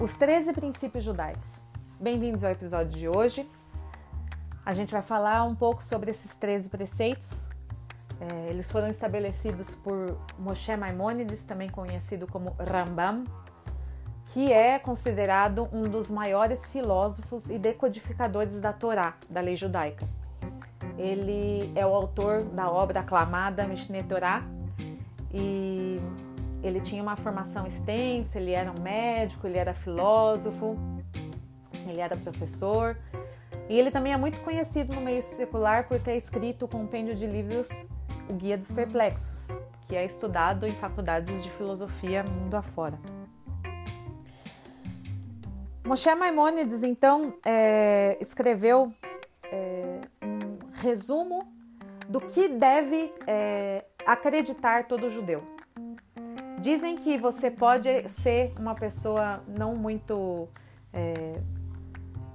Os 13 princípios judaicos. Bem-vindos ao episódio de hoje. A gente vai falar um pouco sobre esses 13 preceitos. É, eles foram estabelecidos por Moshe Maimonides, também conhecido como Rambam, que é considerado um dos maiores filósofos e decodificadores da Torá, da lei judaica. Ele é o autor da obra aclamada Mishneh Torah e ele tinha uma formação extensa, ele era um médico, ele era filósofo, ele era professor e ele também é muito conhecido no meio secular por ter escrito o compêndio de livros O Guia dos Perplexos, que é estudado em faculdades de filosofia mundo afora. Moshe Maimonides, então, é, escreveu é, um resumo do que deve é, acreditar todo judeu. Dizem que você pode ser uma pessoa não muito é,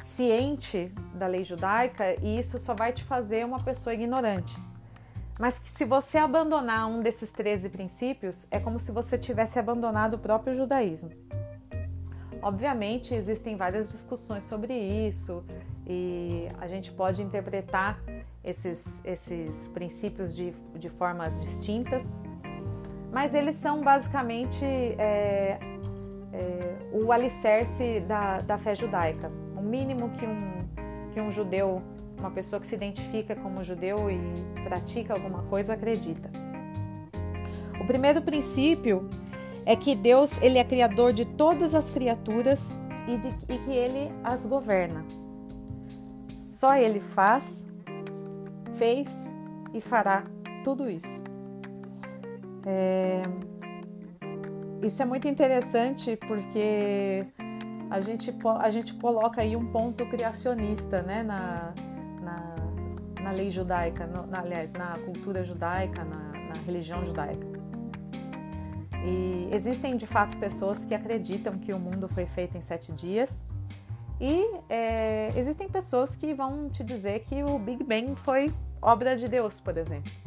ciente da lei judaica e isso só vai te fazer uma pessoa ignorante. Mas que se você abandonar um desses 13 princípios, é como se você tivesse abandonado o próprio judaísmo. Obviamente, existem várias discussões sobre isso e a gente pode interpretar esses, esses princípios de, de formas distintas mas eles são basicamente é, é, o alicerce da, da fé judaica. O mínimo que um, que um judeu, uma pessoa que se identifica como judeu e pratica alguma coisa, acredita. O primeiro princípio é que Deus ele é criador de todas as criaturas e, de, e que ele as governa. Só ele faz, fez e fará tudo isso. É... Isso é muito interessante porque a gente, a gente coloca aí um ponto criacionista né, na, na, na lei judaica, no, na, aliás, na cultura judaica, na, na religião judaica. E existem de fato pessoas que acreditam que o mundo foi feito em sete dias, e é, existem pessoas que vão te dizer que o Big Bang foi obra de Deus, por exemplo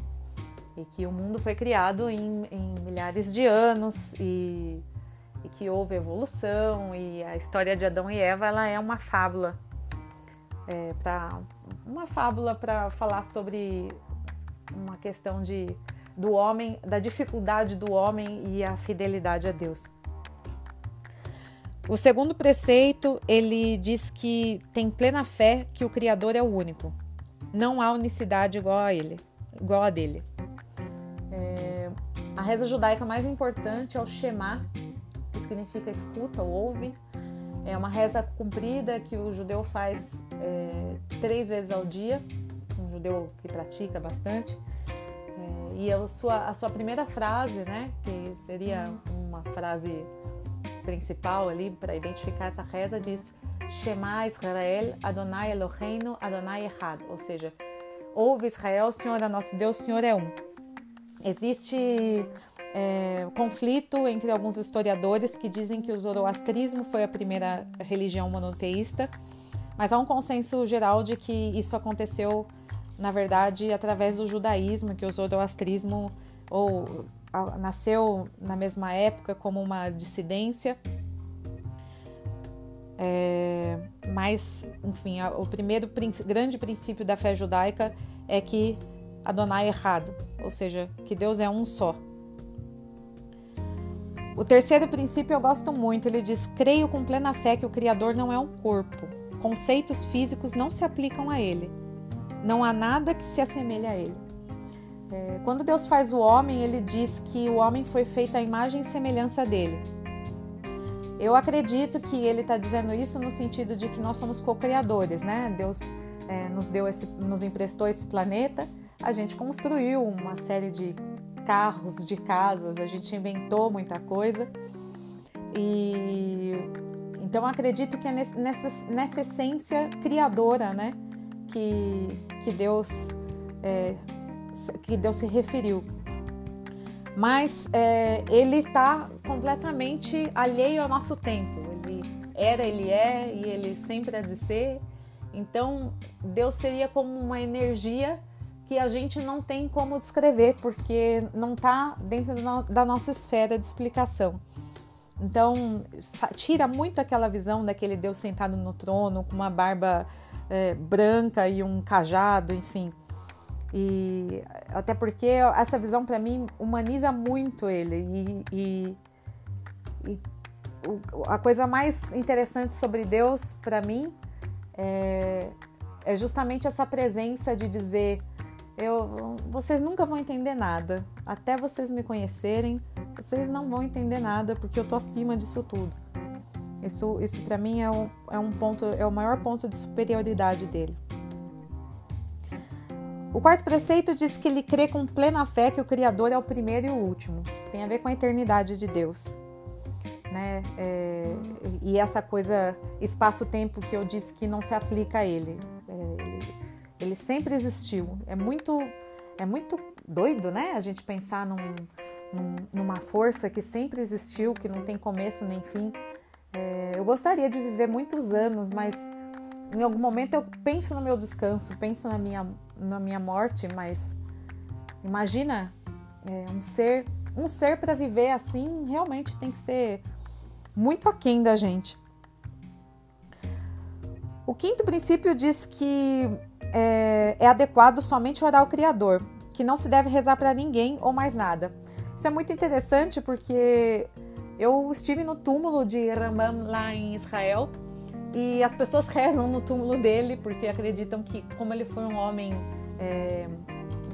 e que o mundo foi criado em, em milhares de anos e, e, que houve evolução. E a história de Adão e Eva ela é uma fábula. É, para uma fábula para falar sobre uma questão de do homem da dificuldade do homem e a fidelidade a Deus. O segundo preceito ele diz que tem plena fé que o Criador é o único. Não há unicidade igual a ele igual a dele a reza judaica mais importante é o Shema, que significa escuta ou ouve. É uma reza comprida que o judeu faz é, três vezes ao dia, um judeu que pratica bastante. É, e a sua, a sua primeira frase, né, que seria uma frase principal ali para identificar essa reza, diz Shema Israel, Adonai Eloheinu, Adonai Echad, ou seja, ouve Israel, o Senhor é nosso Deus, o Senhor é um. Existe é, conflito entre alguns historiadores que dizem que o zoroastrismo foi a primeira religião monoteísta, mas há um consenso geral de que isso aconteceu, na verdade, através do judaísmo, que o zoroastrismo ou nasceu na mesma época como uma dissidência. É, mas, enfim, o primeiro grande princípio da fé judaica é que Adonai é errado, ou seja, que Deus é um só. O terceiro princípio eu gosto muito, ele diz: creio com plena fé que o Criador não é um corpo. Conceitos físicos não se aplicam a ele. Não há nada que se assemelhe a ele. É, quando Deus faz o homem, ele diz que o homem foi feito à imagem e semelhança dele. Eu acredito que ele está dizendo isso no sentido de que nós somos co-criadores, né? Deus é, nos deu esse, nos emprestou esse planeta a gente construiu uma série de carros, de casas, a gente inventou muita coisa. E então acredito que é nessa, nessa essência criadora, né, que, que Deus é, que Deus se referiu. Mas é, ele está completamente alheio ao nosso tempo. Ele era, ele é e ele sempre há de ser. Então Deus seria como uma energia que a gente não tem como descrever, porque não está dentro da nossa esfera de explicação. Então, tira muito aquela visão daquele Deus sentado no trono, com uma barba é, branca e um cajado, enfim. E até porque essa visão, para mim, humaniza muito ele. E, e, e a coisa mais interessante sobre Deus, para mim, é, é justamente essa presença de dizer: eu, vocês nunca vão entender nada. Até vocês me conhecerem, vocês não vão entender nada, porque eu tô acima disso tudo. Isso, isso para mim é um, é um ponto, é o maior ponto de superioridade dele. O quarto preceito diz que ele crê com plena fé que o Criador é o primeiro e o último. Tem a ver com a eternidade de Deus. Né? É, e essa coisa, espaço-tempo que eu disse que não se aplica a ele. Ele ele sempre existiu. É muito, é muito doido, né? A gente pensar num, num, numa força que sempre existiu, que não tem começo nem fim. É, eu gostaria de viver muitos anos, mas em algum momento eu penso no meu descanso, penso na minha, na minha morte, mas imagina é, um ser, um ser para viver assim realmente tem que ser muito aquém da gente. O quinto princípio diz que é, é adequado somente orar ao Criador, que não se deve rezar para ninguém ou mais nada. Isso é muito interessante porque eu estive no túmulo de Rambam lá em Israel e as pessoas rezam no túmulo dele porque acreditam que, como ele foi um homem, é,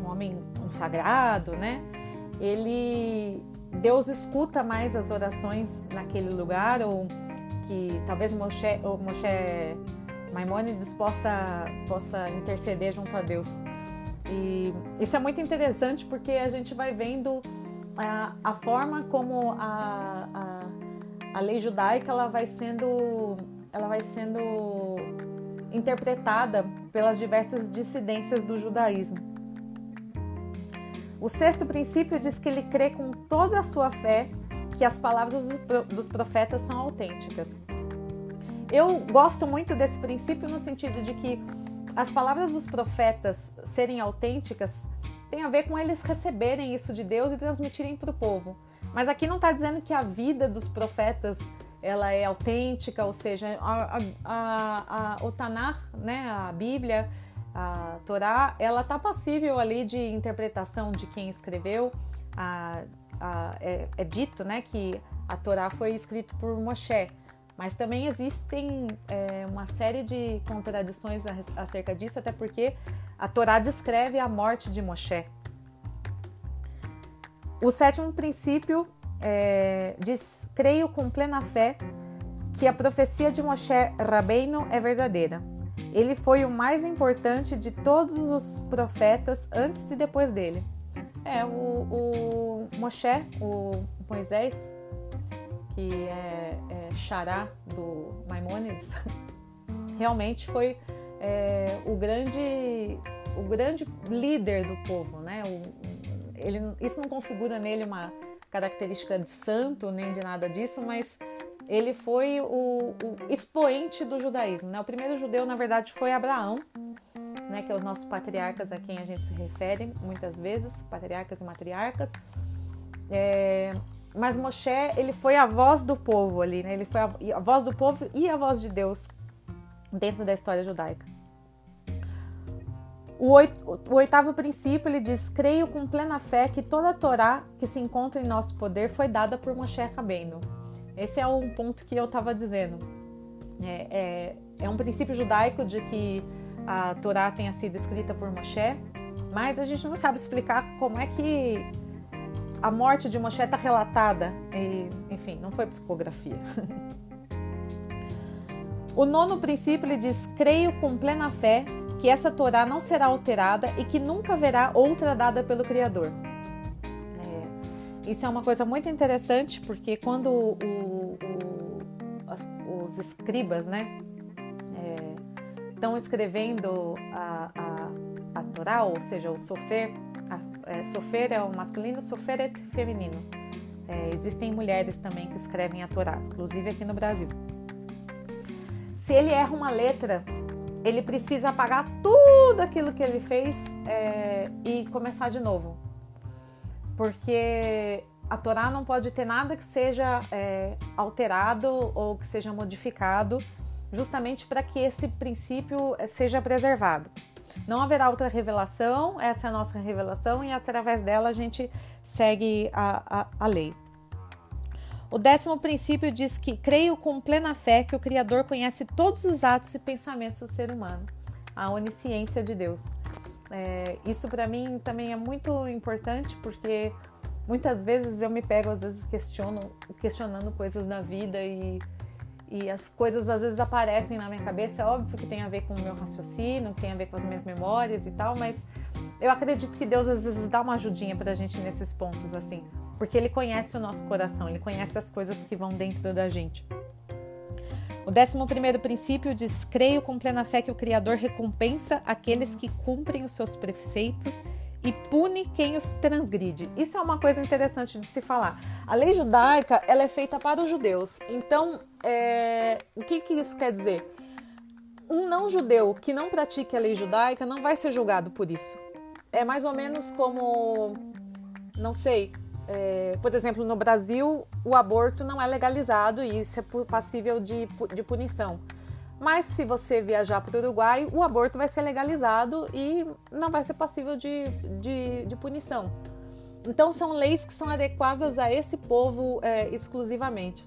um homem consagrado, né? Ele, Deus escuta mais as orações naquele lugar ou que talvez Moshe, ou Moshe Maimônides possa, possa interceder junto a Deus. E isso é muito interessante porque a gente vai vendo a, a forma como a, a, a, lei judaica ela vai sendo ela vai sendo interpretada pelas diversas dissidências do judaísmo. O sexto princípio diz que ele crê com toda a sua fé que as palavras dos profetas são autênticas. Eu gosto muito desse princípio no sentido de que as palavras dos profetas serem autênticas tem a ver com eles receberem isso de Deus e transmitirem para o povo. Mas aqui não está dizendo que a vida dos profetas ela é autêntica, ou seja, a, a, a, o Tanar, né, a Bíblia, a Torá, ela está passível ali de interpretação de quem escreveu. A, a, é, é, dito né, que a Torá foi escrita por Moshe, mas também existem é, uma série de contradições acerca disso, até porque a Torá descreve a morte de Moshe. O sétimo princípio é, diz: creio com plena fé que a profecia de Moshe Rabbeinu é verdadeira. Ele foi o mais importante de todos os profetas antes e depois dele. É, o, o Moshe, o Moisés, que é, xará do Maimônides, realmente foi é, o grande o grande líder do povo, né? O, ele, isso não configura nele uma característica de santo nem de nada disso, mas ele foi o, o expoente do judaísmo. Né? O primeiro judeu, na verdade, foi Abraão, né? que é os nossos patriarcas a quem a gente se refere muitas vezes, patriarcas e matriarcas. É, mas Moshe, ele foi a voz do povo ali, né? Ele foi a, a voz do povo e a voz de Deus dentro da história judaica. O, o oitavo princípio ele diz: Creio com plena fé que toda a Torá que se encontra em nosso poder foi dada por Moshe Rabbeinu. Esse é um ponto que eu estava dizendo. É, é, é, um princípio judaico de que a Torá tenha sido escrita por Moshe, mas a gente não sabe explicar como é que a morte de Moshe está relatada, e, enfim, não foi psicografia. o nono princípio ele diz: creio com plena fé que essa Torá não será alterada e que nunca haverá outra dada pelo Criador. É, isso é uma coisa muito interessante porque quando o, o, as, os escribas, né, é, estão escrevendo a, a, a Torá, ou seja, o Sofer, é, sofer é o masculino, soferet é feminino. É, existem mulheres também que escrevem a Torá, inclusive aqui no Brasil. Se ele erra uma letra, ele precisa apagar tudo aquilo que ele fez é, e começar de novo. Porque a Torá não pode ter nada que seja é, alterado ou que seja modificado, justamente para que esse princípio é, seja preservado. Não haverá outra revelação, essa é a nossa revelação, e através dela a gente segue a, a, a lei. O décimo princípio diz que creio com plena fé que o Criador conhece todos os atos e pensamentos do ser humano, a onisciência de Deus. É, isso para mim também é muito importante porque muitas vezes eu me pego, às vezes questiono, questionando coisas da vida e, e as coisas às vezes aparecem na minha cabeça. É óbvio que tem a ver com o meu raciocínio, tem a ver com as minhas memórias e tal, mas eu acredito que Deus às vezes dá uma ajudinha pra gente nesses pontos assim porque ele conhece o nosso coração, ele conhece as coisas que vão dentro da gente. O décimo primeiro princípio diz: creio com plena fé que o Criador recompensa aqueles que cumprem os seus preceitos e pune quem os transgride. Isso é uma coisa interessante de se falar. A lei judaica ela é feita para os judeus. Então, é... o que, que isso quer dizer? Um não judeu que não pratique a lei judaica não vai ser julgado por isso. É mais ou menos como, não sei, é, por exemplo, no Brasil, o aborto não é legalizado e isso é passível de, de punição. Mas se você viajar para o Uruguai, o aborto vai ser legalizado e não vai ser passível de, de, de punição. Então, são leis que são adequadas a esse povo é, exclusivamente.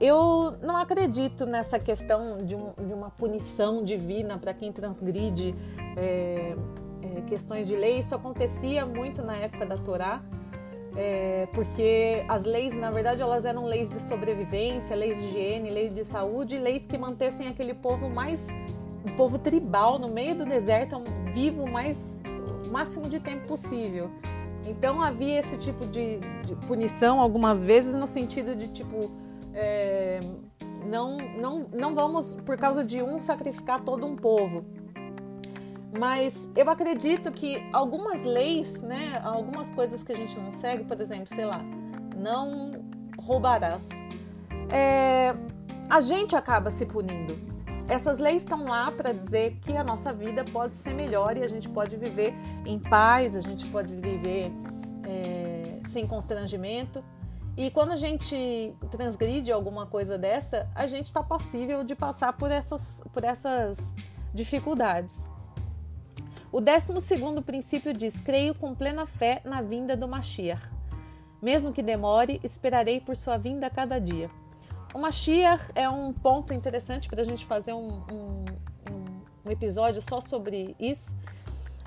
Eu não acredito nessa questão de, um, de uma punição divina para quem transgride é, é, questões de lei. Isso acontecia muito na época da Torá é, porque as leis, na verdade, elas eram leis de sobrevivência, leis de higiene, leis de saúde, leis que mantessem aquele povo mais, um povo tribal no meio do deserto, vivo mais o máximo de tempo possível. Então havia esse tipo de, de punição algumas vezes no sentido de tipo é, não, não, não vamos por causa de um sacrificar todo um povo. Mas eu acredito que algumas leis, né, algumas coisas que a gente não segue, por exemplo, sei lá, não roubarás. É, a gente acaba se punindo. Essas leis estão lá para dizer que a nossa vida pode ser melhor e a gente pode viver em paz, a gente pode viver é, sem constrangimento. E quando a gente transgride alguma coisa dessa, a gente está passível de passar por essas, por essas dificuldades. O décimo segundo princípio diz: creio com plena fé na vinda do Mashiach. Mesmo que demore, esperarei por sua vinda a cada dia. O Mashiach é um ponto interessante para a gente fazer um, um, um, episódio só sobre isso.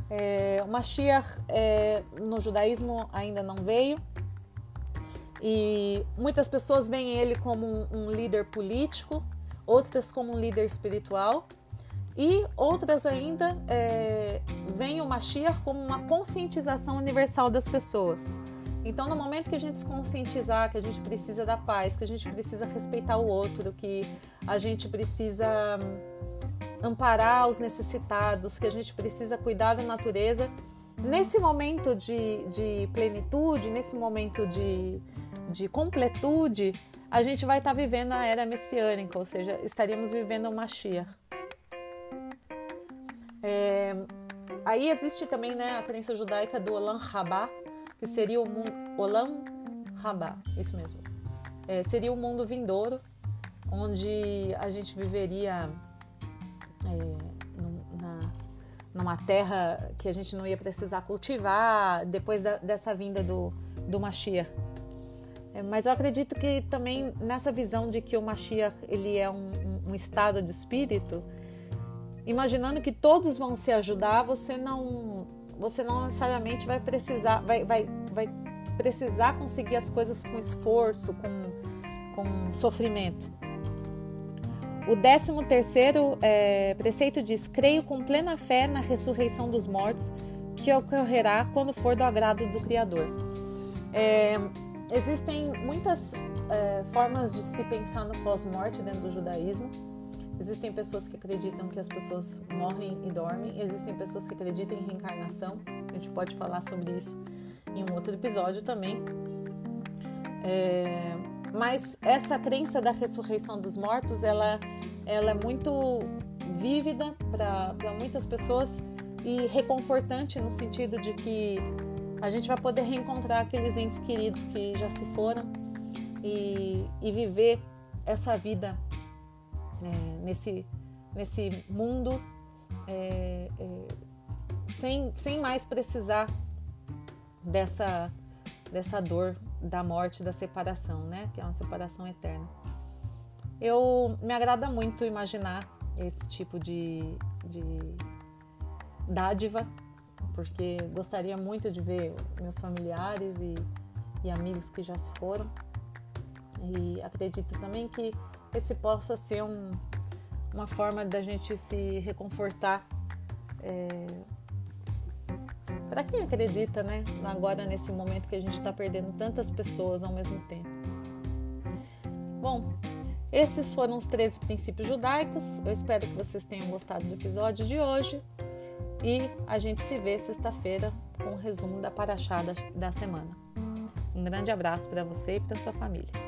É, o Mashiach é, no judaísmo ainda não veio e muitas pessoas veem ele como um, um líder político, outras como um líder espiritual e outras ainda é, veem o Mashiach como uma conscientização universal das pessoas. Então, no momento que a gente se conscientizar que a gente precisa da paz, que a gente precisa respeitar o outro, que a gente precisa hum, amparar os necessitados, que a gente precisa cuidar da natureza, nesse momento de, de plenitude, nesse momento de, de completude, a gente vai estar vivendo a era messiânica, ou seja, estaríamos vivendo o Mashiach. É, aí existe também né, a crença judaica do Olam Rabá, que seria o mundo. Olam Rabá, isso mesmo. É, seria o mundo vindouro, onde a gente viveria é, na, numa terra que a gente não ia precisar cultivar depois da, dessa vinda do, do Mashiach. É, mas eu acredito que também nessa visão de que o Mashiach ele é um, um, estado de espírito, imaginando que todos vão se ajudar, você não, você não necessariamente vai precisar, vai, vai, vai precisar conseguir as coisas com esforço, com, com sofrimento. O décimo terceiro é, preceito diz: Creio com plena fé na ressurreição dos mortos, que ocorrerá quando for do agrado do Criador. É, existem muitas é, formas de se pensar no pós-morte dentro do judaísmo. Existem pessoas que acreditam que as pessoas morrem e dormem, existem pessoas que acreditam em reencarnação. A gente pode falar sobre isso em um outro episódio também. É, mas essa crença da ressurreição dos mortos, ela, ela é muito vívida para muitas pessoas e reconfortante no sentido de que a gente vai poder reencontrar aqueles entes queridos que já se foram e, e viver essa vida é, nesse, nesse mundo é, é, sem, sem mais precisar dessa, dessa dor da morte, da separação, né? Que é uma separação eterna. Eu me agrada muito imaginar esse tipo de, de dádiva, porque gostaria muito de ver meus familiares e, e amigos que já se foram. E acredito também que esse possa ser um, uma forma da gente se reconfortar. É, para quem acredita, né? Agora nesse momento que a gente está perdendo tantas pessoas ao mesmo tempo. Bom, esses foram os 13 princípios judaicos. Eu espero que vocês tenham gostado do episódio de hoje. E a gente se vê sexta-feira com o um resumo da Paraxá da semana. Um grande abraço para você e para sua família.